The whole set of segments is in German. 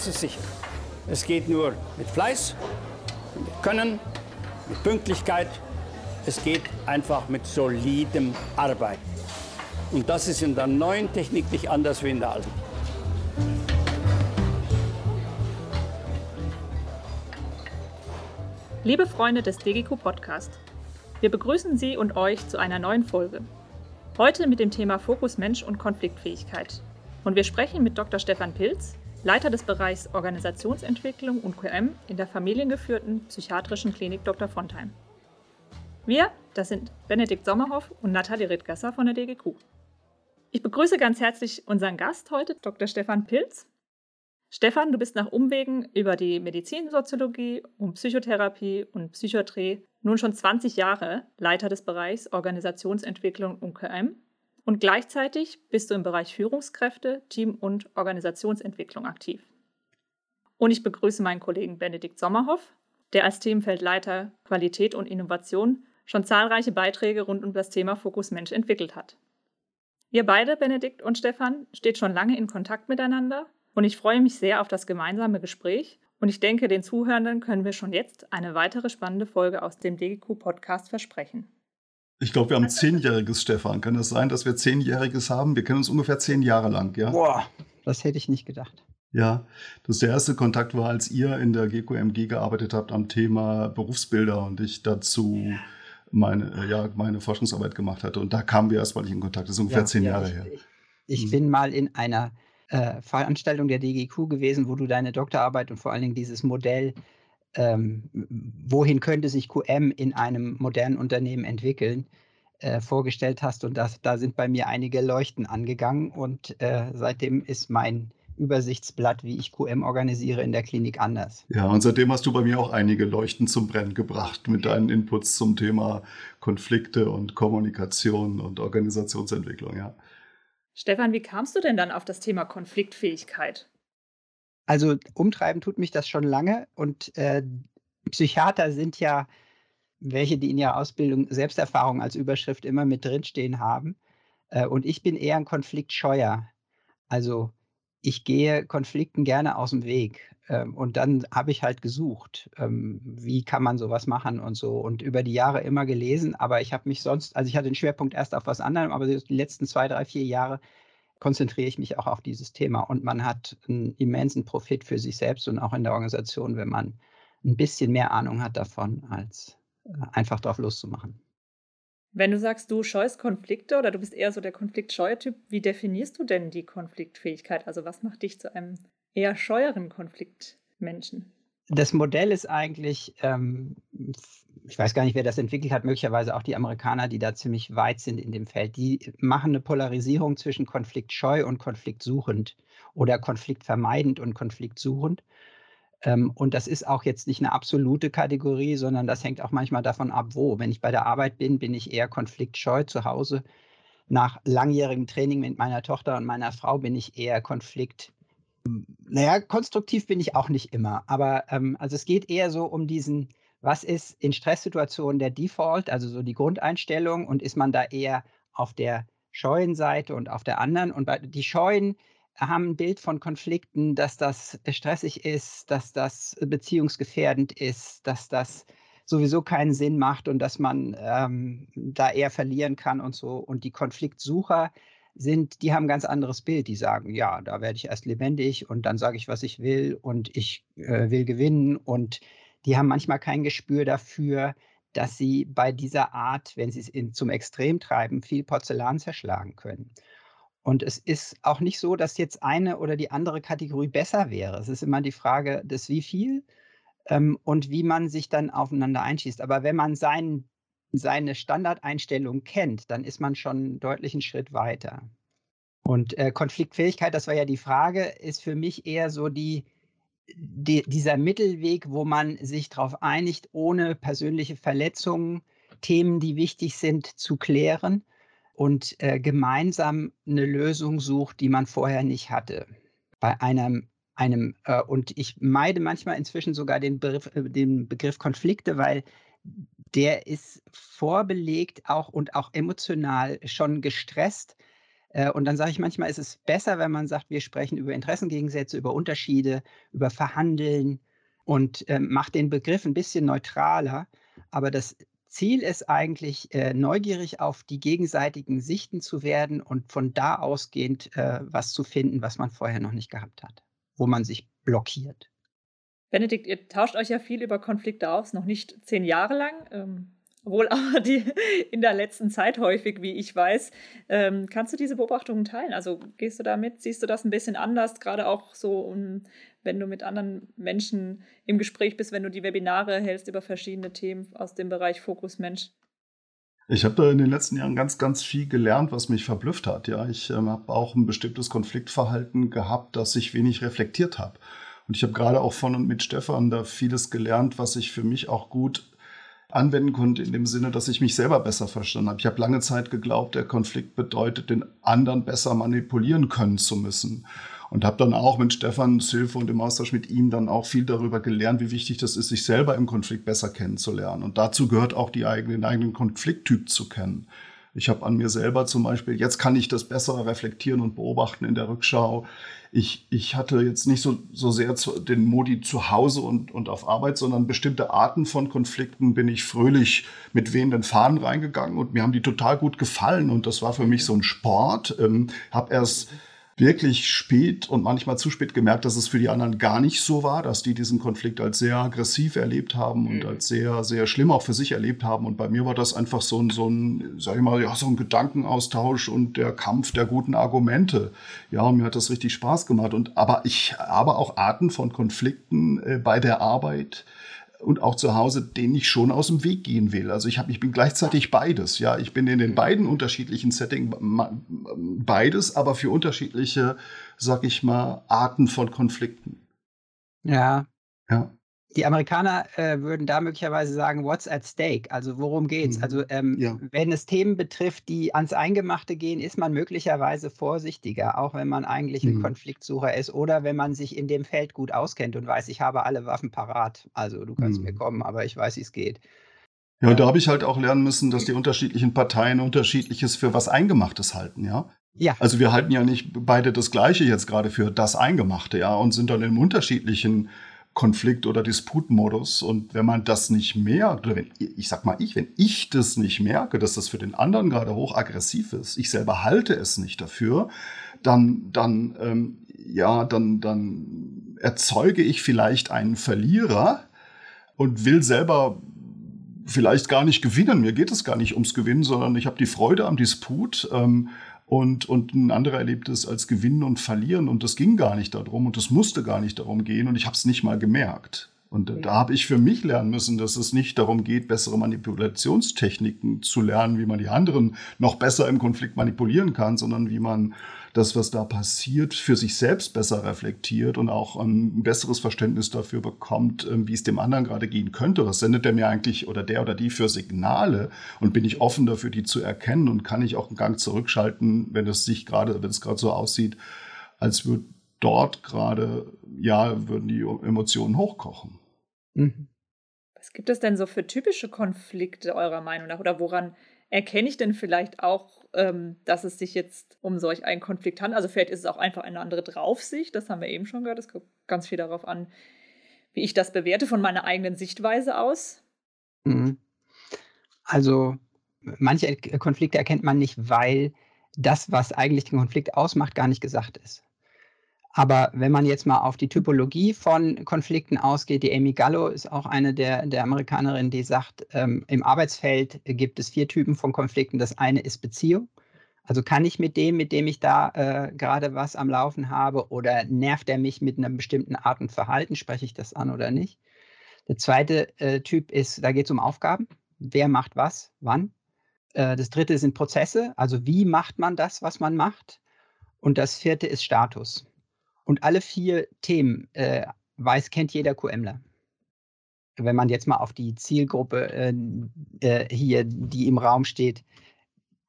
sicher, es geht nur mit Fleiß, mit Können, mit Pünktlichkeit. Es geht einfach mit solidem Arbeiten. Und das ist in der neuen Technik nicht anders wie in der alten. Liebe Freunde des DGQ Podcast, wir begrüßen Sie und euch zu einer neuen Folge. Heute mit dem Thema Fokus Mensch und Konfliktfähigkeit. Und wir sprechen mit Dr. Stefan Pilz, Leiter des Bereichs Organisationsentwicklung und QM in der familiengeführten psychiatrischen Klinik Dr. Fontheim. Wir, das sind Benedikt Sommerhoff und Nathalie Rittgasser von der DGQ. Ich begrüße ganz herzlich unseren Gast heute, Dr. Stefan Pilz. Stefan, du bist nach Umwegen über die Medizinsoziologie und Psychotherapie und Psychiatrie nun schon 20 Jahre Leiter des Bereichs Organisationsentwicklung und QM und gleichzeitig bist du im Bereich Führungskräfte, Team- und Organisationsentwicklung aktiv. Und ich begrüße meinen Kollegen Benedikt Sommerhoff, der als Themenfeldleiter Qualität und Innovation schon zahlreiche Beiträge rund um das Thema Fokus Mensch entwickelt hat. Ihr beide, Benedikt und Stefan, steht schon lange in Kontakt miteinander und ich freue mich sehr auf das gemeinsame Gespräch und ich denke, den Zuhörenden können wir schon jetzt eine weitere spannende Folge aus dem DGQ-Podcast versprechen. Ich glaube, wir haben zehnjähriges, Stefan. Kann es das sein, dass wir zehnjähriges haben? Wir kennen uns ungefähr zehn Jahre lang, ja? Boah, das hätte ich nicht gedacht. Ja, das der erste Kontakt war, als ihr in der GQMG gearbeitet habt am Thema Berufsbilder und ich dazu meine, äh, ja, meine Forschungsarbeit gemacht hatte. Und da kamen wir erstmal nicht in Kontakt. Das ist ungefähr ja, zehn ja, Jahre ich, her. Ich, mhm. bin mal in einer äh, Veranstaltung der DGQ gewesen, wo du deine Doktorarbeit und vor allen Dingen dieses Modell ähm, wohin könnte sich QM in einem modernen Unternehmen entwickeln, äh, vorgestellt hast. Und das, da sind bei mir einige Leuchten angegangen. Und äh, seitdem ist mein Übersichtsblatt, wie ich QM organisiere, in der Klinik anders. Ja, und seitdem hast du bei mir auch einige Leuchten zum Brennen gebracht mit deinen Inputs zum Thema Konflikte und Kommunikation und Organisationsentwicklung, ja. Stefan, wie kamst du denn dann auf das Thema Konfliktfähigkeit? Also umtreiben tut mich das schon lange und äh, Psychiater sind ja welche, die in ihrer Ausbildung Selbsterfahrung als Überschrift immer mit drinstehen haben. Äh, und ich bin eher ein Konfliktscheuer. Also ich gehe Konflikten gerne aus dem Weg. Ähm, und dann habe ich halt gesucht, ähm, wie kann man sowas machen und so. Und über die Jahre immer gelesen, aber ich habe mich sonst, also ich hatte den Schwerpunkt erst auf was anderem, aber die letzten zwei, drei, vier Jahre konzentriere ich mich auch auf dieses Thema. Und man hat einen immensen Profit für sich selbst und auch in der Organisation, wenn man ein bisschen mehr Ahnung hat davon, als äh, einfach drauf loszumachen. Wenn du sagst, du scheust Konflikte oder du bist eher so der konfliktscheue Typ, wie definierst du denn die Konfliktfähigkeit? Also was macht dich zu einem eher scheueren Konfliktmenschen? Das Modell ist eigentlich ähm, ich weiß gar nicht, wer das entwickelt hat, möglicherweise auch die Amerikaner, die da ziemlich weit sind in dem Feld, die machen eine Polarisierung zwischen konfliktscheu und konfliktsuchend oder konfliktvermeidend und konfliktsuchend. Ähm, und das ist auch jetzt nicht eine absolute Kategorie, sondern das hängt auch manchmal davon ab, wo. Wenn ich bei der Arbeit bin, bin ich eher konfliktscheu zu Hause. Nach langjährigem Training mit meiner Tochter und meiner Frau bin ich eher konflikt. Naja, konstruktiv bin ich auch nicht immer, aber ähm, also es geht eher so um diesen, was ist in Stresssituationen der Default, also so die Grundeinstellung und ist man da eher auf der scheuen Seite und auf der anderen? Und bei, die Scheuen haben ein Bild von Konflikten, dass das stressig ist, dass das beziehungsgefährdend ist, dass das sowieso keinen Sinn macht und dass man ähm, da eher verlieren kann und so. Und die Konfliktsucher sind, die haben ein ganz anderes Bild. Die sagen, ja, da werde ich erst lebendig und dann sage ich, was ich will und ich äh, will gewinnen und die haben manchmal kein Gespür dafür, dass sie bei dieser Art, wenn sie es in, zum Extrem treiben, viel Porzellan zerschlagen können. Und es ist auch nicht so, dass jetzt eine oder die andere Kategorie besser wäre. Es ist immer die Frage des wie viel ähm, und wie man sich dann aufeinander einschießt. Aber wenn man sein, seine Standardeinstellung kennt, dann ist man schon einen Schritt weiter. Und äh, Konfliktfähigkeit, das war ja die Frage, ist für mich eher so die, die, dieser Mittelweg, wo man sich darauf einigt, ohne persönliche Verletzungen Themen, die wichtig sind, zu klären und äh, gemeinsam eine Lösung sucht, die man vorher nicht hatte. Bei einem, einem äh, und ich meide manchmal inzwischen sogar den Begriff, äh, den Begriff Konflikte, weil der ist vorbelegt auch und auch emotional schon gestresst Äh, und dann sage ich manchmal, ist es besser, wenn man sagt, wir sprechen über Interessengegensätze, über Unterschiede, über Verhandeln und äh, macht den Begriff ein bisschen neutraler. Aber das Ziel ist eigentlich, äh, neugierig auf die gegenseitigen Sichten zu werden und von da ausgehend äh, was zu finden, was man vorher noch nicht gehabt hat, wo man sich blockiert. Benedikt, ihr tauscht euch ja viel über Konflikte aus, noch nicht zehn Jahre lang. Ähm, wohl aber die in der letzten Zeit häufig, wie ich weiß. Ähm, kannst du diese Beobachtungen teilen? Also gehst du damit, siehst du das ein bisschen anders, gerade auch so, um, wenn du mit anderen Menschen im Gespräch bist, wenn du die Webinare hältst über verschiedene Themen aus dem Bereich Fokus Mensch? Ich habe da in den letzten Jahren ganz, ganz viel gelernt, was mich verblüfft hat. Ja, ich ähm, habe auch ein bestimmtes Konfliktverhalten gehabt, das ich wenig reflektiert habe. Und ich habe gerade auch von und mit Stefan da vieles gelernt, was ich für mich auch gut anwenden konnte, in dem Sinne, dass ich mich selber besser verstanden habe. Ich habe lange Zeit geglaubt, der Konflikt bedeutet, den anderen besser manipulieren können zu müssen. Und habe dann auch mit Stefans Hilfe und im Austausch mit ihm dann auch viel darüber gelernt, wie wichtig das ist, sich selber im Konflikt besser kennenzulernen. Und dazu gehört auch die eigene, den eigenen Konflikttyp zu kennen. Ich habe an mir selber zum Beispiel, jetzt kann ich das besser reflektieren und beobachten in der Rückschau. Ich, ich hatte jetzt nicht so, so sehr zu, den Modi zu Hause und, und auf Arbeit, sondern bestimmte Arten von Konflikten bin ich fröhlich mit wehenden Fahnen reingegangen und mir haben die total gut gefallen und das war für mich so ein Sport. Ähm, habe erst wirklich spät und manchmal zu spät gemerkt, dass es für die anderen gar nicht so war, dass die diesen Konflikt als sehr aggressiv erlebt haben und mhm. als sehr, sehr schlimm auch für sich erlebt haben. Und bei mir war das einfach so ein, so ein, sag ich mal, ja, so ein Gedankenaustausch und der Kampf der guten Argumente. Ja, und mir hat das richtig Spaß gemacht. Und, aber ich habe auch Arten von Konflikten äh, bei der Arbeit, und auch zu Hause, den ich schon aus dem Weg gehen will. Also ich, hab, ich bin gleichzeitig beides. Ja, ich bin in den beiden unterschiedlichen Settings beides, aber für unterschiedliche, sag ich mal, Arten von Konflikten. Ja. Ja die Amerikaner äh, würden da möglicherweise sagen, what's at stake? Also worum geht's? Also, mhm. Also ähm, ja. wenn es Themen betrifft, die ans Eingemachte gehen, ist man möglicherweise vorsichtiger, auch wenn man eigentlich ein mhm. Konfliktsucher ist oder wenn man sich in dem Feld gut auskennt und weiß, ich habe alle Waffen parat. Also du kannst mhm. mir kommen, aber ich weiß, wie es geht. Ja, und da habe ich halt auch lernen müssen, dass die unterschiedlichen Parteien unterschiedliches für was Eingemachtes halten, ja. Ja. Also wir halten ja nicht beide das Gleiche jetzt gerade für das Eingemachte, ja, und sind dann in unterschiedlichen Konflikt- oder Disputmodus. Und wenn man das nicht merkt, oder wenn, ich sag mal ich, wenn ich das nicht merke, dass das für den anderen gerade hochaggressiv ist, ich selber halte es nicht dafür, dann, dann, ähm, ja, dann, dann erzeuge ich vielleicht einen Verlierer und will selber vielleicht gar nicht gewinnen. Mir geht es gar nicht ums Gewinnen, sondern ich habe die Freude am Disput. Ähm, und, und ein anderer erlebt es als Gewinnen und Verlieren und das ging gar nicht darum und es musste gar nicht darum gehen und ich habe es nicht mal gemerkt. Und ja. da habe ich für mich lernen müssen, dass es nicht darum geht, bessere Manipulationstechniken zu lernen, wie man die anderen noch besser im Konflikt manipulieren kann, sondern wie man das, was da passiert, für sich selbst besser reflektiert und auch ein besseres Verständnis dafür bekommt, ähm, wie es dem anderen gerade gehen könnte. Was sendet der mir eigentlich oder der oder die für Signale? Und bin ich offen dafür, die zu erkennen? Und kann ich auch einen Gang zurückschalten, wenn es sich gerade, wenn es gerade so aussieht, als würde dort gerade, ja, würden die Emotionen hochkochen. Mhm. Was gibt es denn so für typische Konflikte eurer Meinung nach? Oder woran erkenne ich denn vielleicht auch, ähm, dass es sich jetzt um solch einen Konflikt handelt? Also vielleicht ist es auch einfach eine andere Draufsicht, das haben wir eben schon gehört. Es kommt ganz viel darauf an, wie ich das bewerte von meiner eigenen Sichtweise aus. Mhm. Also manche Konflikte erkennt man nicht, weil das, was eigentlich den Konflikt ausmacht, gar nicht gesagt ist. Aber wenn man jetzt mal auf die Typologie von Konflikten ausgeht, die Amy Gallo ist auch eine der, der Amerikanerinnen, die sagt, ähm, im Arbeitsfeld gibt es vier Typen von Konflikten. Das eine ist Beziehung. Also kann ich mit dem, mit dem ich da äh, gerade was am Laufen habe, oder nervt er mich mit einer bestimmten Art und Verhalten, spreche ich das an oder nicht? Der zweite äh, Typ ist, da geht es um Aufgaben. Wer macht was, wann? Äh, das dritte sind Prozesse, also wie macht man das, was man macht? Und das vierte ist Status. Und alle vier Themen äh, weiß, kennt jeder QMler. Wenn man jetzt mal auf die Zielgruppe äh, äh, hier, die im Raum steht,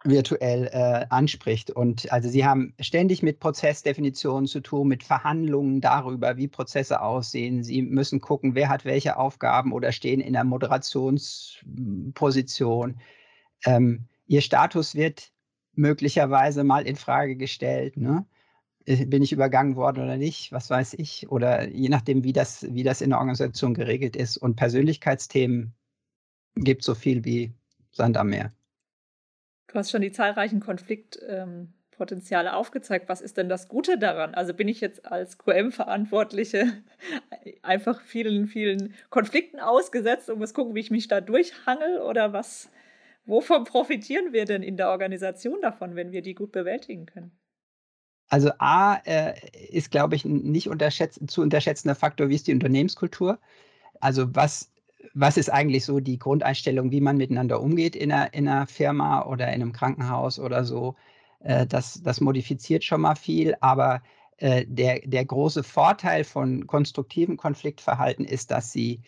virtuell äh, anspricht. Und also Sie haben ständig mit Prozessdefinitionen zu tun, mit Verhandlungen darüber, wie Prozesse aussehen. Sie müssen gucken, wer hat welche Aufgaben oder stehen in der Moderationsposition. Ähm, Ihr Status wird möglicherweise mal in Frage gestellt. Ne? Äh, bin ich übergangen worden oder nicht? Was weiß ich? Oder je nachdem, wie das, wie das in der Organisation geregelt ist. Und Persönlichkeitsthemen gibt so viel wie Sand am Meer. Du hast schon die zahlreichen Konfliktpotenziale ähm, aufgezeigt. Was ist denn das Gute daran? Also bin ich jetzt als QM-Verantwortliche einfach vielen, vielen Konflikten ausgesetzt und muss gucken, wie ich mich da durchhangel oder was? Wovon profitieren wir denn in der Organisation davon, wenn wir die gut bewältigen können? Also A äh, ist, glaube ich, ein nicht unterschätz zu unterschätzender Faktor, wie ist die Unternehmenskultur? Also was, was ist eigentlich so die Grundeinstellung, wie man miteinander umgeht in einer, in einer Firma oder in einem Krankenhaus oder so? Äh, das, das modifiziert schon mal viel, aber äh, der, der große Vorteil von konstruktivem Konfliktverhalten ist, dass sie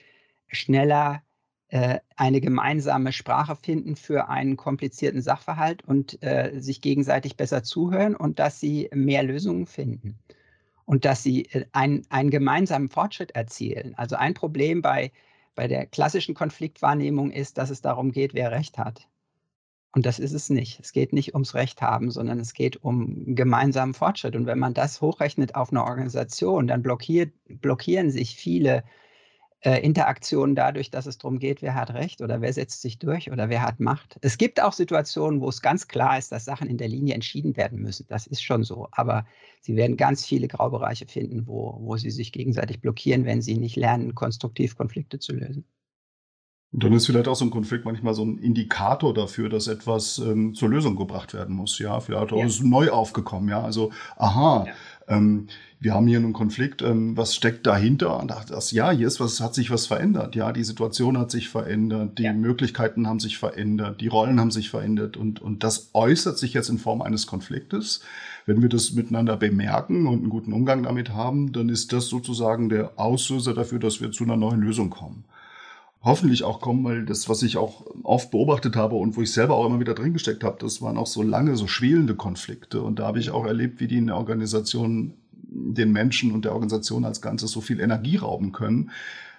schneller eine gemeinsame Sprache finden für einen komplizierten Sachverhalt und äh, sich gegenseitig besser zuhören und dass sie mehr Lösungen finden und dass sie äh, ein, einen gemeinsamen Fortschritt erzielen. Also ein Problem bei, bei der klassischen Konfliktwahrnehmung ist, dass es darum geht, wer Recht hat. Und das ist es nicht. Es geht nicht ums Recht haben, sondern es geht um gemeinsamen Fortschritt. Und wenn man das hochrechnet auf eine Organisation, dann blockiert, blockieren sich viele äh, Interaktionen dadurch, dass es darum geht, wer hat Recht oder wer setzt sich durch oder wer hat Macht. Es gibt auch Situationen, wo es ganz klar ist, dass Sachen in der Linie entschieden werden müssen. Das ist schon so. Aber Sie werden ganz viele Graubereiche finden, wo, wo Sie sich gegenseitig blockieren, wenn Sie nicht lernen, konstruktiv Konflikte zu lösen. Und dann ist vielleicht auch so ein Konflikt manchmal so ein Indikator dafür, dass etwas ähm, zur Lösung gebracht werden muss. Ja, vielleicht auch ja. ist neu aufgekommen. Ja, also aha, ja. ähm, wir haben hier einen Konflikt. Ähm, was steckt dahinter? Und das, ja, hier ist was, hat sich was verändert. Ja, die Situation hat sich verändert, die ja. Möglichkeiten haben sich verändert, die Rollen haben sich verändert und und das äußert sich jetzt in Form eines Konfliktes. Wenn wir das miteinander bemerken und einen guten Umgang damit haben, dann ist das sozusagen der Auslöser dafür, dass wir zu einer neuen Lösung kommen hoffentlich auch kommen, weil das, was ich auch oft beobachtet habe und wo ich selber auch immer wieder drin gesteckt habe, das waren auch so lange, so schwelende Konflikte. Und da habe ich auch erlebt, wie die in der Organisation den Menschen und der Organisation als Ganzes so viel Energie rauben können,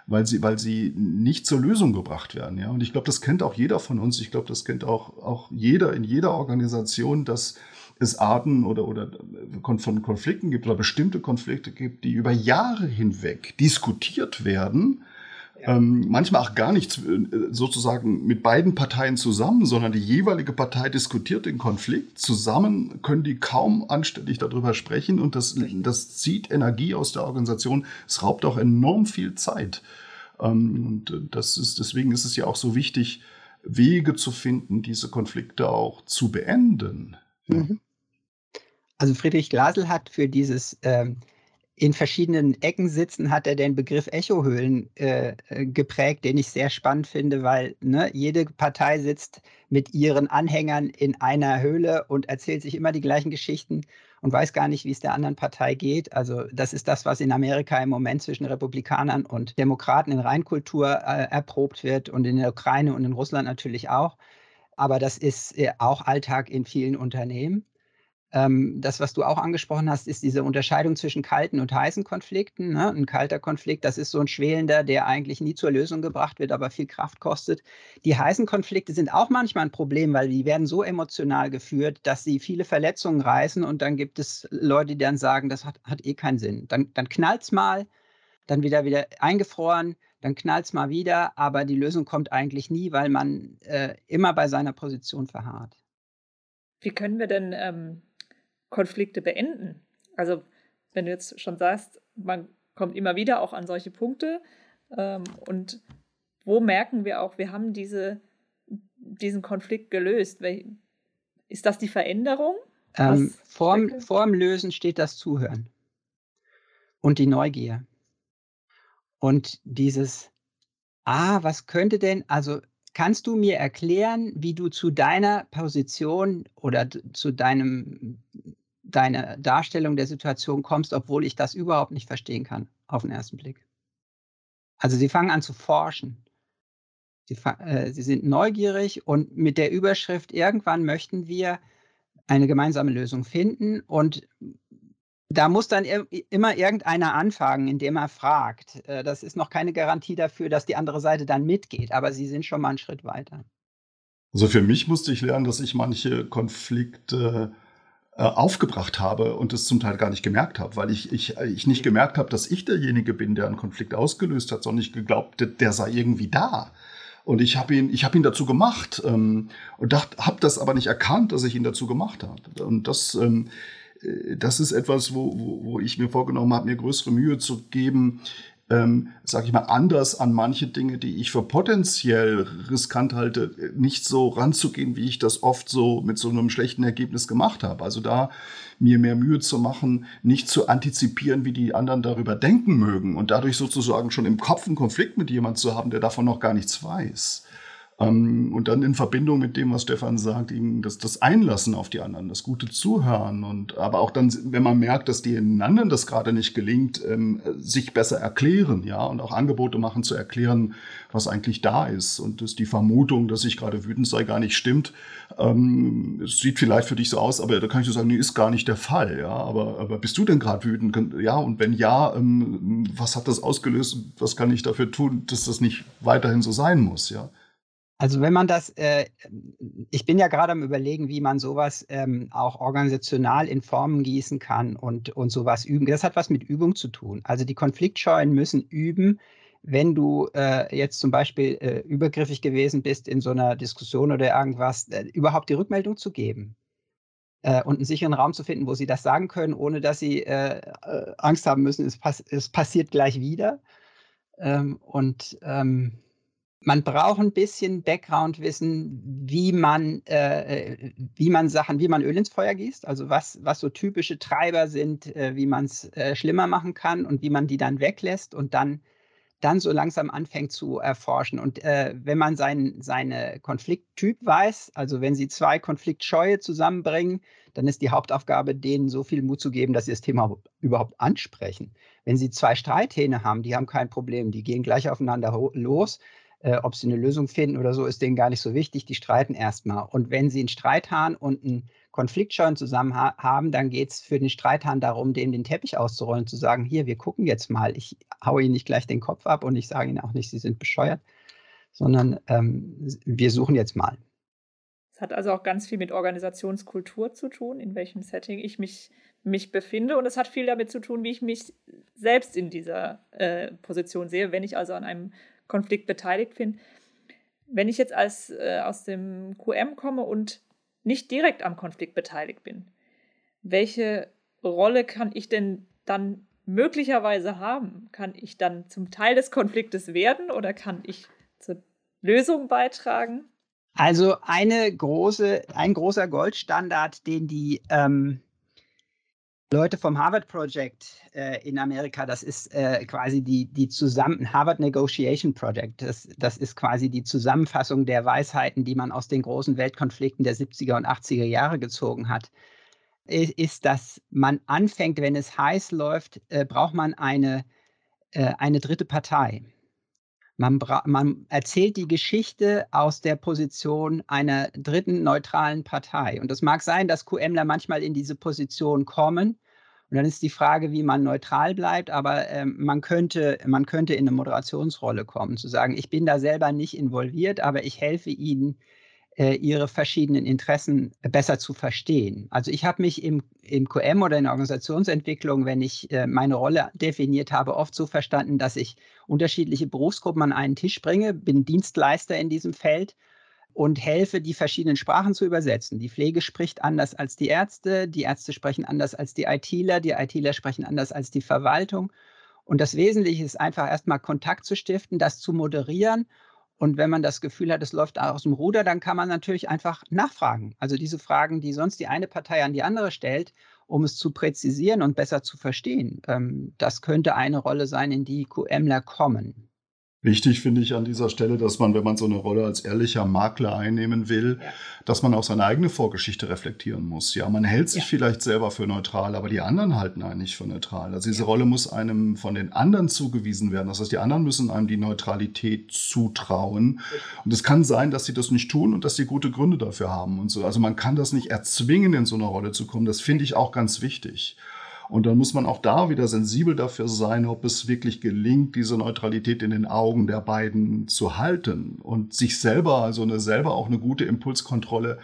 weil sie, weil sie nicht zur Lösung gebracht werden. Ja? Und ich glaube, das kennt auch jeder von uns. Ich glaube, das kennt auch, auch jeder in jeder Organisation, dass es Arten oder, oder von Konflikten gibt oder bestimmte Konflikte gibt, die über Jahre hinweg diskutiert werden ähm, manchmal auch gar nicht äh, sozusagen mit beiden Parteien zusammen, sondern die jeweilige Partei diskutiert den Konflikt. Zusammen können die kaum anständig darüber sprechen und das, das zieht Energie aus der Organisation. Es raubt auch enorm viel Zeit. Ähm, und äh, das ist, deswegen ist es ja auch so wichtig, Wege zu finden, diese Konflikte auch zu beenden. Mhm. Also Friedrich Glasel hat für dieses ähm, in verschiedenen Ecken sitzen, hat er den Begriff Echohöhlen äh, äh, geprägt, den ich sehr spannend finde, weil ne, jede Partei sitzt mit ihren Anhängern in einer Höhle und erzählt sich immer die gleichen Geschichten und weiß gar nicht, wie es der anderen Partei geht. Also das ist das, was in Amerika im Moment zwischen Republikanern und Demokraten in Reinkultur äh, erprobt wird und in der Ukraine und in Russland natürlich auch. Aber das ist äh, auch Alltag in vielen Unternehmen. Ähm, das, was du auch angesprochen hast, ist diese Unterscheidung zwischen kalten und heißen Konflikten. Ne? Ein kalter Konflikt, das ist so ein schwelender, der eigentlich nie zur Lösung gebracht wird, aber viel Kraft kostet. Die heißen Konflikte sind auch manchmal ein Problem, weil die werden so emotional geführt, dass sie viele Verletzungen reißen und dann gibt es Leute, die dann sagen, das hat, hat eh keinen Sinn. Dann, dann knallt es mal, dann wieder wieder eingefroren, dann knallt es mal wieder, aber die Lösung kommt eigentlich nie, weil man äh, immer bei seiner Position verharrt. Wie können wir denn ähm, Konflikte beenden. Also wenn du jetzt schon sagst, man kommt immer wieder auch an solche Punkte ähm, und wo merken wir auch, wir haben diese, diesen Konflikt gelöst? Ist das die Veränderung? Ähm, vorm, vorm Lösen steht das Zuhören und die Neugier. Und dieses, ah, was könnte denn, also kannst du mir erklären, wie du zu deiner Position oder zu deinem deine Darstellung der Situation kommst, obwohl ich das überhaupt nicht verstehen kann, auf den ersten Blick. Also sie fangen an zu forschen. Sie, äh, sie sind neugierig und mit der Überschrift, irgendwann möchten wir eine gemeinsame Lösung finden und da muss dann immer irgendeiner anfangen, indem er fragt. Äh, das ist noch keine Garantie dafür, dass die andere Seite dann mitgeht, aber sie sind schon mal einen Schritt weiter. Also für mich musste ich lernen, dass ich manche Konflikte äh, aufgebracht habe und es zum Teil gar nicht gemerkt habe, weil ich, ich, ich nicht gemerkt habe, dass ich derjenige bin, der einen Konflikt ausgelöst hat, sondern ich geglaubt, der, der sei irgendwie da. Und ich habe ihn, ich habe ihn dazu gemacht ähm, und habe das aber nicht erkannt, dass ich ihn dazu gemacht habe. Und das, ähm, äh, das ist etwas, wo, wo, wo ich mir vorgenommen habe, mir größere Mühe zu geben, ähm, sage ich mal, anders an manche Dinge, die ich für potenziell riskant halte, nicht so ranzugehen, wie ich das oft so mit so einem schlechten Ergebnis gemacht habe. Also da mir mehr Mühe zu machen, nicht zu antizipieren, wie die anderen darüber denken mögen und dadurch sozusagen schon im Kopf einen Konflikt mit jemand zu haben, der davon noch gar nichts weiß. Ähm, und dann in Verbindung mit dem, was Stefan sagt, eben das, das Einlassen auf die anderen, das gute Zuhören und aber auch dann, wenn man merkt, dass den anderen das gerade nicht gelingt, ähm, sich besser erklären, ja, und auch Angebote machen zu erklären, was eigentlich da ist. Und dass die Vermutung, dass ich gerade wütend sei, gar nicht stimmt. Ähm, es sieht vielleicht für dich so aus, aber da kann ich dir sagen, nee, ist gar nicht der Fall, ja. Aber, aber bist du denn gerade wütend? Ja, und wenn ja, ähm, was hat das ausgelöst? Was kann ich dafür tun, dass das nicht weiterhin so sein muss, ja? Also wenn man das, äh, ich bin ja gerade am Überlegen, wie man sowas ähm, auch organisational in Formen gießen kann und, und sowas üben. Das hat was mit Übung zu tun. Also die Konfliktscheuen müssen üben, wenn du äh, jetzt zum Beispiel äh, übergriffig gewesen bist in so einer Diskussion oder irgendwas, äh, überhaupt die Rückmeldung zu geben äh, und einen sicheren Raum zu finden, wo sie das sagen können, ohne dass sie äh, Angst haben müssen, es, pass es passiert gleich wieder. Ähm, und ähm, man braucht ein bisschen Background-Wissen, wie man, äh, wie man Sachen, wie man Öl ins Feuer gießt, also was, was so typische Treiber sind, äh, wie man es äh, schlimmer machen kann und wie man die dann weglässt und dann, dann so langsam anfängt zu erforschen. Und äh, wenn man sein, seine Konflikttyp weiß, also wenn Sie zwei Konfliktscheue zusammenbringen, dann ist die Hauptaufgabe, denen so viel Mut zu geben, dass sie das Thema überhaupt ansprechen. Wenn Sie zwei Streithähne haben, die haben kein Problem, die gehen gleich aufeinander los äh, ob sie eine Lösung finden oder so, ist denen gar nicht so wichtig. Die streiten erstmal. Und wenn sie einen Streithahn und einen Konfliktscheuen zusammen ha haben, dann geht es für den Streithahn darum, dem den Teppich auszurollen, zu sagen, hier, wir gucken jetzt mal. Ich haue ihnen nicht gleich den Kopf ab und ich sage ihnen auch nicht, sie sind bescheuert, sondern ähm, wir suchen jetzt mal. Es hat also auch ganz viel mit Organisationskultur zu tun, in welchem Setting ich mich, mich befinde. Und es hat viel damit zu tun, wie ich mich selbst in dieser äh, Position sehe. Wenn ich also an einem Konflikt beteiligt bin. Wenn ich jetzt als, äh, aus dem QM komme und nicht direkt am Konflikt beteiligt bin, welche Rolle kann ich denn dann möglicherweise haben? Kann ich dann zum Teil des Konfliktes werden oder kann ich zur Lösung beitragen? Also eine große, ein großer Goldstandard, den die ähm, Leute vom Harvard Project äh, in Amerika, das ist äh, quasi die, die zusammen, Harvard Negotiation Project, das, das ist quasi die Zusammenfassung der Weisheiten, die man aus den großen Weltkonflikten der 70er und 80er Jahre gezogen hat, ist, dass man anfängt, wenn es heiß läuft, äh, braucht man eine, äh, eine dritte Partei. Man, man, erzählt die Geschichte aus der Position einer dritten neutralen Partei. Und es mag sein, dass QMler manchmal in diese Position kommen. Und dann ist die Frage, wie man neutral bleibt, aber ähm, man, könnte, man könnte in eine Moderationsrolle kommen, zu sagen, ich bin da selber nicht involviert, aber ich helfe Ihnen, Ihre verschiedenen Interessen besser zu verstehen. Also ich habe mich im, im QM oder in der Organisationsentwicklung, wenn ich äh, meine Rolle definiert habe, oft so verstanden, dass ich unterschiedliche Berufsgruppen an einen Tisch bringe, bin Dienstleister in diesem Feld und helfe, die verschiedenen Sprachen zu übersetzen. Die Pflege spricht anders als die Ärzte, die Ärzte sprechen anders als die ITler, die ITler sprechen anders als die Verwaltung. Und das Wesentliche ist einfach erstmal Kontakt zu stiften, das zu moderieren und wenn man das Gefühl hat, es läuft aus dem Ruder, dann kann man natürlich einfach nachfragen. Also diese Fragen, die sonst die eine Partei an die andere stellt, um es zu präzisieren und besser zu verstehen. Ähm, das könnte eine Rolle sein, in die QMler kommen. Wichtig finde ich an dieser Stelle, dass man, wenn man so eine Rolle als ehrlicher Makler einnehmen will, dass man auch seine eigene Vorgeschichte reflektieren muss. Ja, man hält sich ja. vielleicht selber für neutral, aber die anderen halten einen nicht für neutral. Also diese ja. Rolle muss einem von den anderen zugewiesen werden. Das heißt, die anderen müssen einem die Neutralität zutrauen. Und es kann sein, dass sie das nicht tun und dass sie gute Gründe dafür haben und so. Also man kann das nicht erzwingen, in so eine Rolle zu kommen. Das finde ich auch ganz wichtig. Und dann muss man auch da wieder sensibel dafür sein, ob es wirklich gelingt, diese Neutralität in den Augen der beiden zu halten und sich selber, also eine, selber auch eine gute Impulskontrolle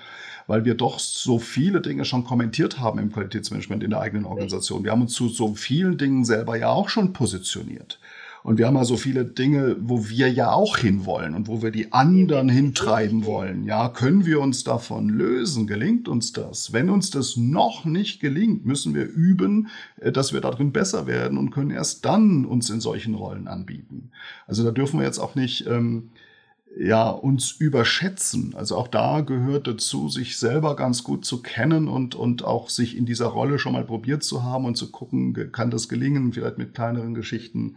weil wir doch so viele Dinge schon kommentiert haben im Qualitätsmanagement in der eigenen Organisation. Wir haben uns zu so vielen Dingen selber ja auch schon positioniert. Und wir haben ja so viele Dinge, wo wir ja auch hinwollen und wo wir die anderen hintreiben wollen. Ja, können wir uns davon lösen? Gelingt uns das? Wenn uns das noch nicht gelingt, müssen wir üben, äh, dass wir darin besser werden und können erst dann uns in solchen Rollen anbieten. Also da dürfen wir jetzt auch nicht ähm, ja, uns überschätzen. Also auch da gehört dazu, sich selber ganz gut zu kennen und, und auch sich in dieser Rolle schon mal probiert zu haben und zu gucken, kann das gelingen, vielleicht mit kleineren Geschichten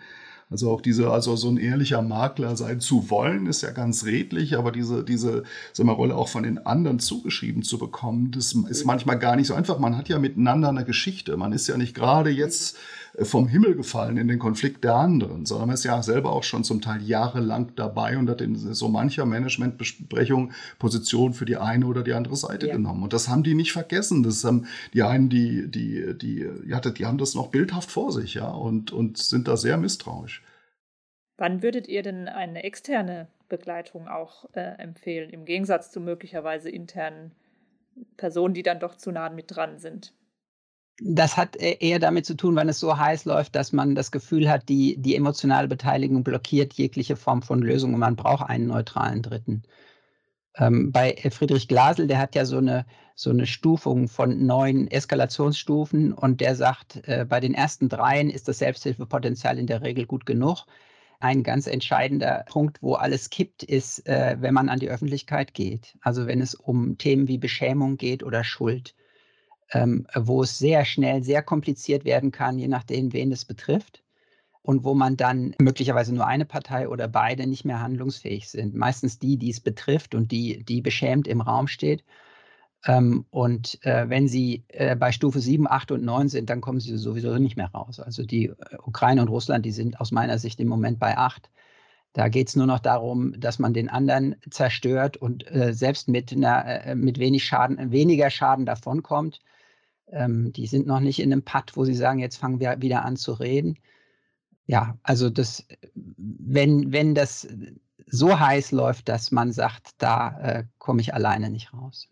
also auch diese, also so ein ehrlicher Makler sein zu wollen, ist ja ganz redlich, aber diese, diese sagen wir, Rolle auch von den anderen zugeschrieben zu bekommen, das ist manchmal gar nicht so einfach. Man hat ja miteinander eine Geschichte. Man ist ja nicht gerade jetzt vom Himmel gefallen in den Konflikt der anderen, sondern man ist ja selber auch schon zum Teil jahrelang dabei und hat in so mancher Managementbesprechung Position für die eine oder die andere Seite ja. genommen. Und das haben die nicht vergessen. Das haben die einen, die, die, die, ja, die haben das noch bildhaft vor sich, ja, und, und sind da sehr misstrauisch. Wann würdet ihr denn eine externe Begleitung auch äh, empfehlen, im Gegensatz zu möglicherweise internen Personen, die dann doch zu nah mit dran sind? Das hat e-, eher damit zu tun, wenn es so heiß läuft, dass man das Gefühl hat, die, die emotionale Beteiligung blockiert jegliche Form von Lösung und man braucht einen neutralen Dritten. Ähm, bei Friedrich Glasel, der hat ja so eine, so eine Stufung von neun Eskalationsstufen und der sagt, äh, bei den ersten dreien ist das Selbsthilfepotenzial in der Regel gut genug. Ein ganz entscheidender Punkt, wo alles kippt, ist, äh, wenn man an die Öffentlichkeit geht. Also wenn es um Themen wie Beschämung geht oder Schuld ähm, wo es sehr schnell sehr kompliziert werden kann, je nachdem, wen es betrifft. Und wo man dann möglicherweise nur eine Partei oder beide nicht mehr handlungsfähig sind. Meistens die, die es betrifft und die, die beschämt im Raum steht. Ähm, und äh, wenn sie äh, bei Stufe 7, 8 und 9 sind, dann kommen sie sowieso nicht mehr raus. Also die äh, Ukraine und Russland, die sind aus meiner Sicht im Moment bei 8. Da geht es nur noch darum, dass man den anderen zerstört und äh, selbst mit, einer, äh, mit wenig Schaden, weniger Schaden davonkommt. Ähm, die sind noch nicht in einem Pad, wo sie sagen, jetzt fangen wir wieder an zu reden. Ja, also das, wenn, wenn das so heiß läuft, dass man sagt, da äh, komme ich alleine nicht raus.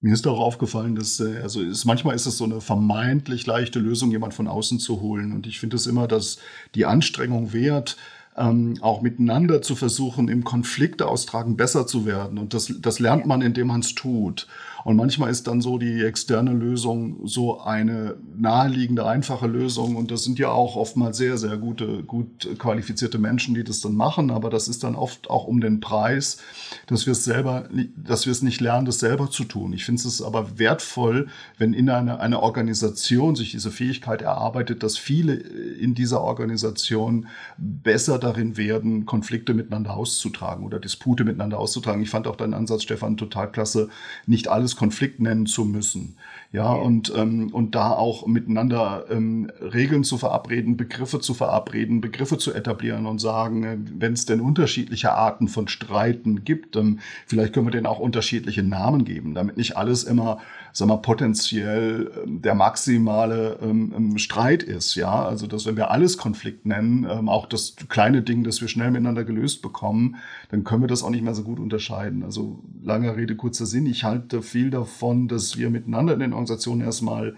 Mir ist auch aufgefallen, dass äh, also ist, manchmal ist es so eine vermeintlich leichte Lösung, jemand von außen zu holen. Und ich finde es immer, dass die Anstrengung wert, ähm, auch miteinander zu versuchen, im Konflikt austragen besser zu werden. Und das, das lernt man, indem man es tut. Und manchmal ist dann so die externe Lösung so eine naheliegende, einfache Lösung. Und das sind ja auch oftmals sehr, sehr gute, gut qualifizierte Menschen, die das dann machen. Aber das ist dann oft auch um den Preis, dass wir es selber, dass wir es nicht lernen, das selber zu tun. Ich finde es aber wertvoll, wenn in einer, einer Organisation sich diese Fähigkeit erarbeitet, dass viele in dieser Organisation besser darin werden, Konflikte miteinander auszutragen oder Dispute miteinander auszutragen. Ich fand auch deinen Ansatz, Stefan, total klasse, nicht alles es Konflikt nennen zu müssen. Ja, und, ähm, und da auch miteinander ähm, Regeln zu verabreden, Begriffe zu verabreden, Begriffe zu etablieren und sagen, äh, wenn es denn unterschiedliche Arten von Streiten gibt, ähm, vielleicht können wir denen auch unterschiedliche Namen geben, damit nicht alles immer sag mal, potenziell ähm, der maximale ähm, ähm, Streit ist. Ja, also dass wenn wir alles Konflikt nennen, ähm, auch das kleine Ding, das wir schnell miteinander gelöst bekommen, dann können wir das auch nicht mehr so gut unterscheiden. Also langer Rede, kurzer Sinn. Ich halte viel davon, dass wir miteinander in den Organisationen erstmal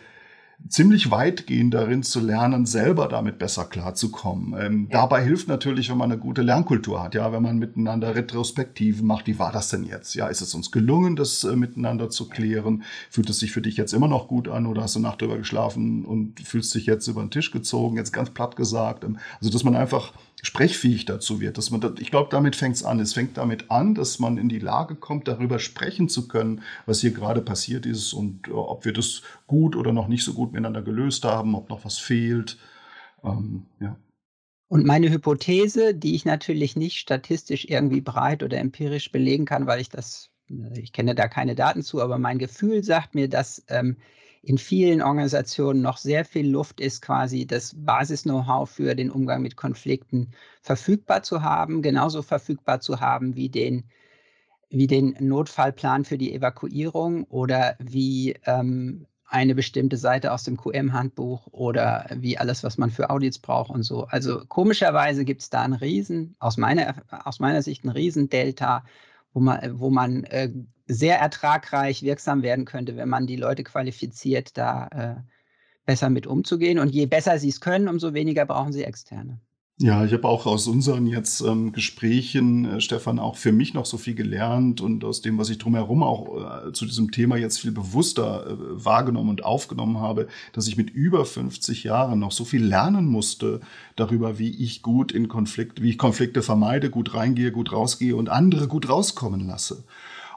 ziemlich weitgehend darin zu lernen, selber damit besser klarzukommen. Ähm, ja. Dabei hilft natürlich, wenn man eine gute Lernkultur hat, ja, wenn man miteinander Retrospektiven macht, wie war das denn jetzt? Ja, ist es uns gelungen, das äh, miteinander zu klären? Fühlt es sich für dich jetzt immer noch gut an oder hast du Nacht drüber geschlafen und fühlst dich jetzt über den Tisch gezogen, jetzt ganz platt gesagt? Ähm, also, dass man einfach sprechfähig dazu wird. Dass man das, ich glaube, damit fängt es an. Es fängt damit an, dass man in die Lage kommt, darüber sprechen zu können, was hier gerade passiert ist und äh, ob wir das gut oder noch nicht so gut miteinander gelöst haben, ob noch was fehlt. Ähm, ja. Und meine Hypothese, die ich natürlich nicht statistisch irgendwie breit oder empirisch belegen kann, weil ich das, ich kenne da keine Daten zu, aber mein Gefühl sagt mir, dass ähm, in vielen Organisationen noch sehr viel Luft ist, quasi das Basis-Know-how für den Umgang mit Konflikten verfügbar zu haben, genauso verfügbar zu haben wie den, wie den Notfallplan für die Evakuierung oder wie ähm, eine bestimmte Seite aus dem QM-Handbuch oder wie alles, was man für Audits braucht und so. Also komischerweise gibt es da einen Riesen, aus meiner, aus meiner Sicht ein Riesendelta, wo man, wo man äh, sehr ertragreich wirksam werden könnte, wenn man die Leute qualifiziert, da äh, besser mit umzugehen. Und je besser sie es können, umso weniger brauchen sie externe. Ja, ich habe auch aus unseren jetzt ähm, Gesprächen, äh, Stefan, auch für mich noch so viel gelernt und aus dem, was ich drumherum auch äh, zu diesem Thema jetzt viel bewusster äh, wahrgenommen und aufgenommen habe, dass ich mit über 50 Jahren noch so viel lernen musste darüber, wie ich gut in Konflikt, wie ich Konflikte vermeide, gut reingehe, gut rausgehe und andere gut rauskommen lasse.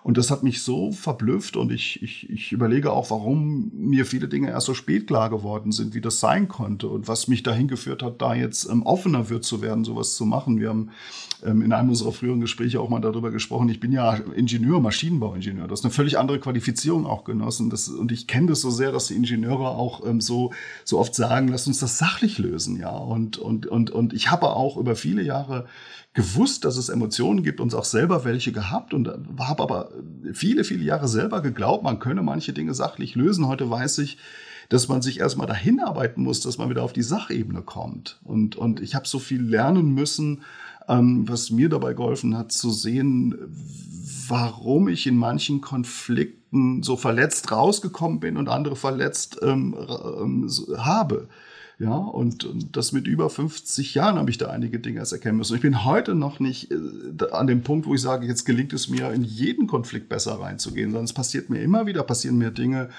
Und das hat mich so verblüfft und ich, ich, ich überlege auch, warum mir viele Dinge erst so spät klar geworden sind, wie das sein konnte und was mich dahin geführt hat, da jetzt ähm, offener wird zu werden, sowas zu machen. Wir haben ähm, in einem unserer früheren Gespräche auch mal darüber gesprochen. Ich bin ja Ingenieur, Maschinenbauingenieur. Das ist eine völlig andere Qualifizierung auch genossen. Das, und ich kenne das so sehr, dass die Ingenieure auch ähm, so, so oft sagen, lass uns das sachlich lösen, ja. Und, und, und, und ich habe auch über viele Jahre gewusst, dass es Emotionen gibt, und auch selber welche gehabt und habe aber viele, viele Jahre selber geglaubt, man könne manche Dinge sachlich lösen. Heute weiß ich, dass man sich erstmal dahin arbeiten muss, dass man wieder auf die Sachebene kommt. Und, und ich habe so viel lernen müssen, ähm, was mir dabei geholfen hat, zu sehen, warum ich in manchen Konflikten so verletzt rausgekommen bin und andere verletzt ähm, ähm, habe. Ja, und, und das mit über 50 Jahren habe ich da einige Dinge erst erkennen müssen. Ich bin heute noch nicht äh, an dem Punkt, wo ich sage, jetzt gelingt es mir, in jeden Konflikt besser reinzugehen, sondern es passiert mir immer wieder, passieren mir Dinge,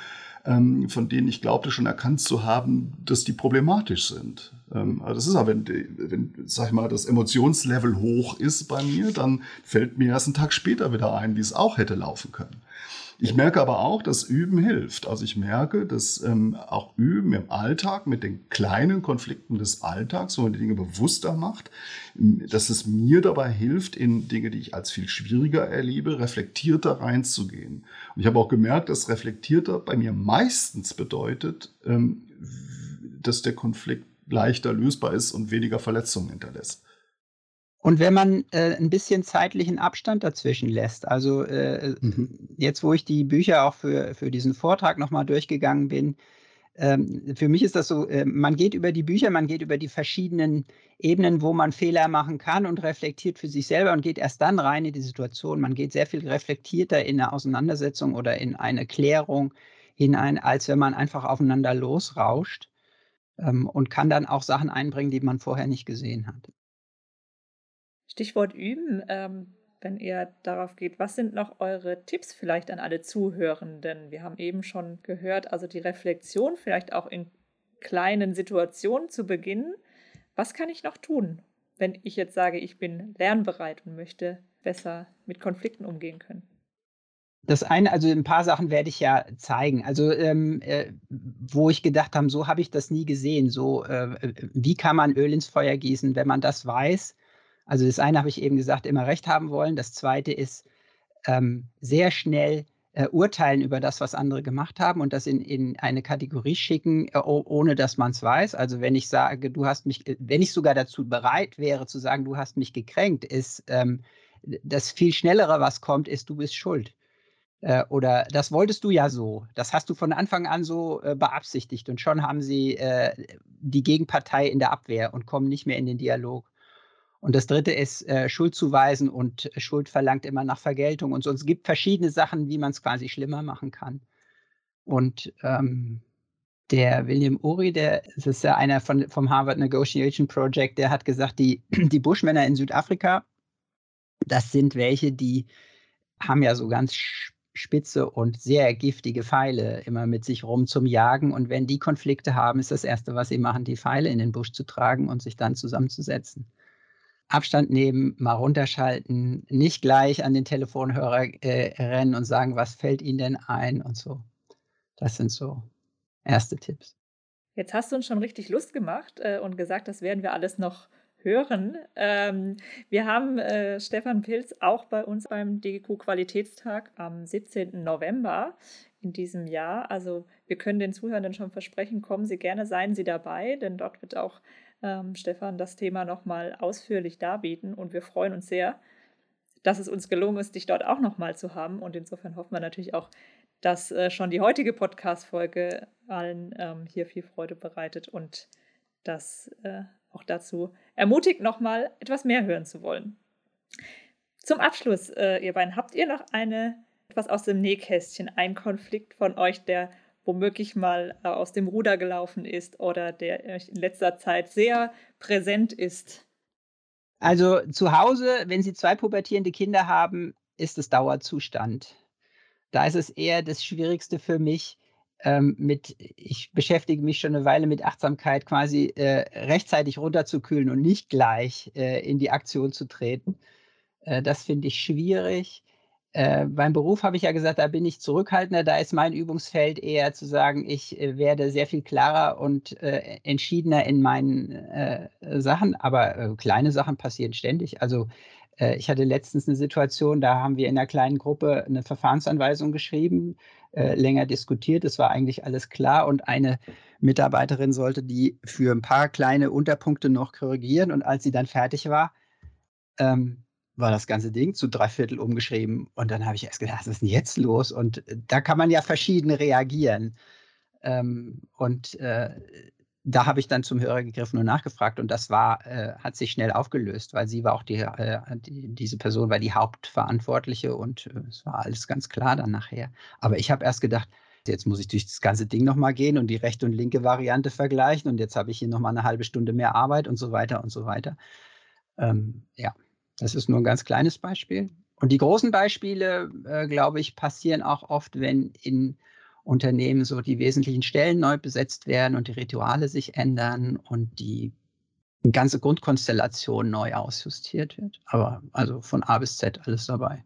ähm, von denen ich glaubte schon erkannt zu haben, dass die problematisch sind. Ähm, also das ist aber, wenn, wenn, sag ich mal, das Emotionslevel hoch ist bei mir, dann fällt mir erst einen Tag später wieder ein, wie es auch hätte laufen können. Ich merke aber auch, dass Üben hilft. Also ich merke, dass ähm, auch Üben im Alltag mit den kleinen Konflikten des Alltags, wo man die Dinge bewusster macht, dass es mir dabei hilft, in Dinge, die ich als viel schwieriger erlebe, reflektierter reinzugehen. Und ich habe auch gemerkt, dass reflektierter bei mir meistens bedeutet, ähm, dass der Konflikt leichter lösbar ist und weniger Verletzungen hinterlässt. Und wenn man äh, ein bisschen zeitlichen Abstand dazwischen lässt, also äh, mhm. jetzt, wo ich die Bücher auch für, für diesen Vortrag nochmal durchgegangen bin, ähm, für mich ist das so, äh, man geht über die Bücher, man geht über die verschiedenen Ebenen, wo man Fehler machen kann und reflektiert für sich selber und geht erst dann rein in die Situation. Man geht sehr viel reflektierter in eine Auseinandersetzung oder in eine Klärung hinein, als wenn man einfach aufeinander losrauscht ähm, und kann dann auch Sachen einbringen, die man vorher nicht gesehen hat. Stichwort üben, ähm, wenn ihr darauf geht, was sind noch eure Tipps vielleicht an alle Zuhörenden? Wir haben eben schon gehört, also die Reflexion vielleicht auch in kleinen Situationen zu beginnen. Was kann ich noch tun, wenn ich jetzt sage, ich bin lernbereit und möchte besser mit Konflikten umgehen können? Das eine, also ein paar Sachen werde ich ja zeigen. Also ähm, äh, wo ich gedacht habe, so habe ich das nie gesehen. So, äh, wie kann man Öl ins Feuer gießen, wenn man das weiß? Also das eine habe ich eben gesagt, immer recht haben wollen. Das zweite ist ähm, sehr schnell äh, urteilen über das, was andere gemacht haben und das in, in eine Kategorie schicken, äh, ohne dass man es weiß. Also wenn ich sage, du hast mich, äh, wenn ich sogar dazu bereit wäre zu sagen, du hast mich gekränkt, ist ähm, das viel schnellere, was kommt, ist, du bist schuld. Äh, oder das wolltest du ja so. Das hast du von Anfang an so äh, beabsichtigt. Und schon haben sie äh, die Gegenpartei in der Abwehr und kommen nicht mehr in den Dialog. Und das dritte ist äh, Schuld zuweisen und Schuld verlangt immer nach Vergeltung und so. Es gibt verschiedene Sachen, wie man es quasi schlimmer machen kann. Und ähm, der William Uri, der das ist ja einer von, vom Harvard Negotiation Project, der hat gesagt, die, die Buschmänner in Südafrika, das sind welche, die haben ja so ganz spitze und sehr giftige Pfeile immer mit sich rum zum Jagen. Und wenn die Konflikte haben, ist das Erste, was sie machen, die Pfeile in den Busch zu tragen und sich dann zusammenzusetzen. Abstand nehmen, mal runterschalten, nicht gleich an den Telefonhörer äh, rennen und sagen, was fällt Ihnen denn ein und so. Das sind so erste Tipps. Jetzt hast du uns schon richtig Lust gemacht äh, und gesagt, das werden wir alles noch hören. Ähm, wir haben äh, Stefan Pilz auch bei uns beim DGQ Qualitätstag am 17. November in diesem Jahr. Also wir können den Zuhörenden schon versprechen, kommen Sie gerne, seien Sie dabei, denn dort wird auch ähm, Stefan das Thema nochmal ausführlich darbieten. Und wir freuen uns sehr, dass es uns gelungen ist, dich dort auch nochmal zu haben. Und insofern hoffen wir natürlich auch, dass äh, schon die heutige Podcast-Folge allen ähm, hier viel Freude bereitet und das äh, auch dazu ermutigt, nochmal etwas mehr hören zu wollen. Zum Abschluss, äh, ihr beiden, habt ihr noch eine, etwas aus dem Nähkästchen, ein Konflikt von euch, der womöglich mal äh, aus dem Ruder gelaufen ist oder der euch in letzter Zeit sehr präsent ist? Also zu Hause, wenn Sie zwei pubertierende Kinder haben, ist es Dauerzustand. Da ist es eher das Schwierigste für mich, ähm, mit, ich beschäftige mich schon eine Weile mit Achtsamkeit, quasi äh, rechtzeitig runterzukühlen und nicht gleich äh, in die Aktion zu treten. Äh, das finde ich schwierig. Äh, beim Beruf habe ich ja gesagt, da bin ich zurückhaltender. Da ist mein Übungsfeld eher zu sagen, ich äh, werde sehr viel klarer und äh, entschiedener in meinen äh, Sachen. Aber äh, kleine Sachen passieren ständig. Also ich hatte letztens eine Situation, da haben wir in einer kleinen Gruppe eine Verfahrensanweisung geschrieben, länger diskutiert. Es war eigentlich alles klar und eine Mitarbeiterin sollte die für ein paar kleine Unterpunkte noch korrigieren. Und als sie dann fertig war, ähm, war das ganze Ding zu drei Viertel umgeschrieben. Und dann habe ich erst gedacht, was ist denn jetzt los? Und äh, da kann man ja verschieden reagieren. Ähm, und äh, da habe ich dann zum Hörer gegriffen und nachgefragt und das war, äh, hat sich schnell aufgelöst, weil sie war auch die, äh, die diese Person war die Hauptverantwortliche und äh, es war alles ganz klar dann nachher. Aber ich habe erst gedacht, jetzt muss ich durch das ganze Ding nochmal gehen und die rechte und linke Variante vergleichen und jetzt habe ich hier nochmal eine halbe Stunde mehr Arbeit und so weiter und so weiter. Ähm, ja. Das ist nur ein ganz kleines Beispiel. Und die großen Beispiele, äh, glaube ich, passieren auch oft, wenn in Unternehmen so die wesentlichen Stellen neu besetzt werden und die Rituale sich ändern und die ganze Grundkonstellation neu ausjustiert wird. Aber also von A bis Z alles dabei.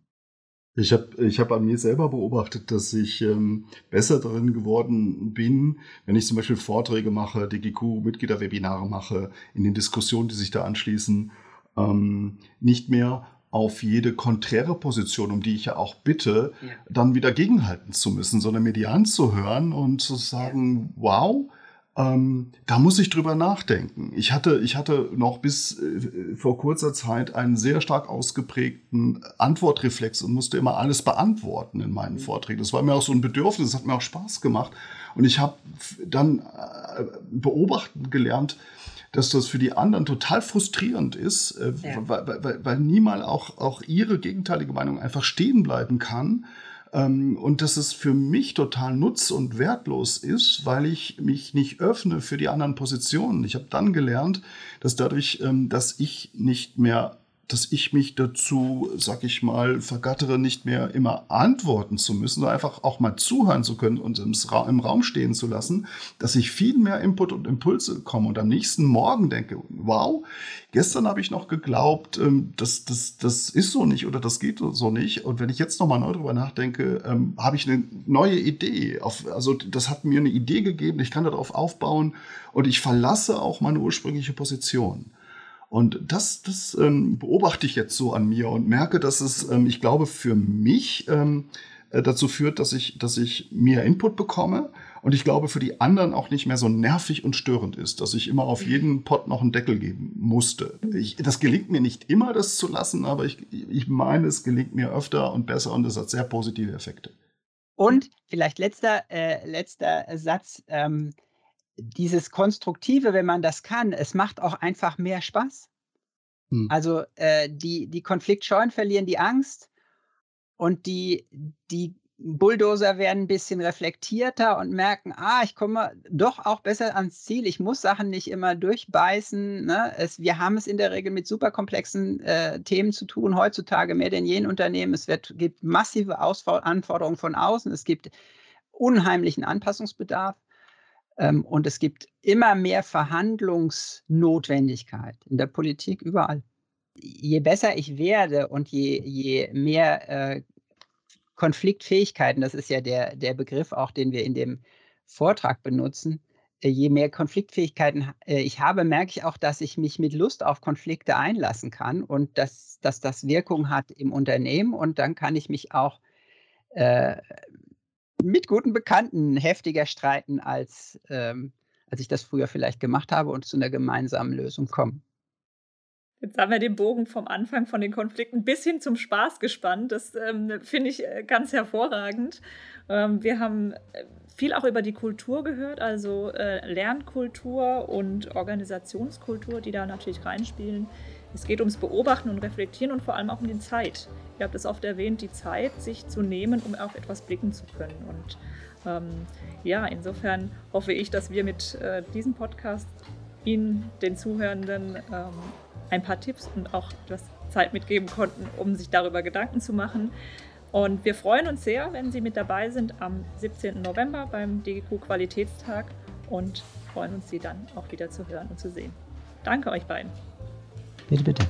Ich habe ich hab an mir selber beobachtet, dass ich ähm, besser darin geworden bin, wenn ich zum Beispiel Vorträge mache, DGQ-Mitgliederwebinare mache, in den Diskussionen, die sich da anschließen, ähm, nicht mehr auf jede konträre Position, um die ich ja auch bitte, ja. dann wieder gegenhalten zu müssen, sondern mir die anzuhören und zu sagen, wow, ähm, da muss ich drüber nachdenken. Ich hatte, ich hatte noch bis äh, vor kurzer Zeit einen sehr stark ausgeprägten Antwortreflex und musste immer alles beantworten in meinen mhm. Vorträgen. Das war mir auch so ein Bedürfnis, das hat mir auch Spaß gemacht. Und ich habe dann äh, beobachten gelernt, dass das für die anderen total frustrierend ist, äh, ja. weil, weil, weil niemals auch, auch ihre gegenteilige Meinung einfach stehen bleiben kann. Ähm, und dass es für mich total nutz- und wertlos ist, weil ich mich nicht öffne für die anderen Positionen. Ich habe dann gelernt, dass dadurch, ähm, dass ich nicht mehr dass ich mich dazu, sag ich mal, vergattere, nicht mehr immer antworten zu müssen, sondern einfach auch mal zuhören zu können und im, Raum stehen zu lassen, dass ich viel mehr Input und Impulse bekomme und am nächsten Morgen denke, wow, gestern habe ich noch geglaubt, ähm, das, das, das ist so nicht oder das geht so nicht. Und wenn ich jetzt nochmal neu drüber nachdenke, ähm, habe ich eine neue Idee. also das hat mir eine Idee gegeben, ich kann darauf aufbauen und ich verlasse auch meine ursprüngliche Position. Und das, das ähm, beobachte ich jetzt so an mir und merke, dass es, ähm, ich glaube, für mich ähm, äh, dazu führt, dass ich, dass ich mehr Input bekomme und ich glaube, für die anderen auch nicht mehr so nervig und störend ist, dass ich immer auf jeden Pot noch einen Deckel geben musste. Ich, das gelingt mir nicht immer, das zu lassen, aber ich, ich meine, es gelingt mir öfter und besser und es hat sehr positive Effekte. Und vielleicht letzter, äh, letzter Satz. Ähm, dieses Konstruktive, wenn man das kann, es macht auch einfach mehr Spaß. Hm. Also äh, die, die Konfliktscheuen verlieren die Angst und die, die Bulldozer werden ein bisschen reflektierter und merken, ah, ich komme doch auch besser ans Ziel. Ich muss Sachen nicht immer durchbeißen. Ne? Es, wir haben es in der Regel mit superkomplexen äh, Themen zu tun, heutzutage mehr denn je in Unternehmen. Es wird, gibt massive Anforderungen von außen. Es gibt unheimlichen Anpassungsbedarf. Ähm, und es gibt immer mehr Verhandlungsnotwendigkeit in der Politik überall. Je besser ich werde und je, je mehr äh, Konfliktfähigkeiten, das ist ja der, der Begriff auch, den wir in dem Vortrag benutzen, äh, je mehr Konfliktfähigkeiten äh, ich habe, merke ich auch, dass ich mich mit Lust auf Konflikte einlassen kann und dass, dass das Wirkung hat im Unternehmen. Und dann kann ich mich auch äh, mit guten Bekannten heftiger streiten, als, ähm, als ich das früher vielleicht gemacht habe und zu einer gemeinsamen Lösung kommen. Jetzt haben wir den Bogen vom Anfang von den Konflikten bis hin zum Spaß gespannt. Das ähm, finde ich äh, ganz hervorragend. Ähm, wir haben äh, viel auch über die Kultur gehört, also äh, Lernkultur und Organisationskultur, die da natürlich reinspielen. Es geht ums Beobachten und Reflektieren und vor allem auch um die Zeit. Ihr habt es oft erwähnt, die Zeit, sich zu nehmen, um auf etwas blicken zu können. Und ähm, ja, insofern hoffe ich, dass wir mit äh, diesem Podcast Ihnen, den Zuhörenden, ähm, ein paar Tipps und auch etwas Zeit mitgeben konnten, um sich darüber Gedanken zu machen. Und wir freuen uns sehr, wenn Sie mit dabei sind am 17. November beim DGQ Qualitätstag und freuen uns, Sie dann auch wieder zu hören und zu sehen. Danke euch beiden. Bitte, bitte.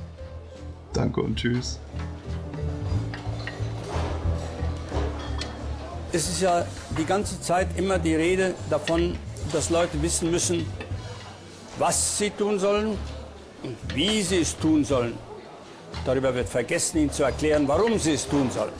Danke und tschüss. Es ist ja die ganze Zeit immer die Rede davon, dass Leute wissen müssen, was sie tun sollen und wie sie es tun sollen. Darüber wird vergessen, ihnen zu erklären, warum sie es tun sollen.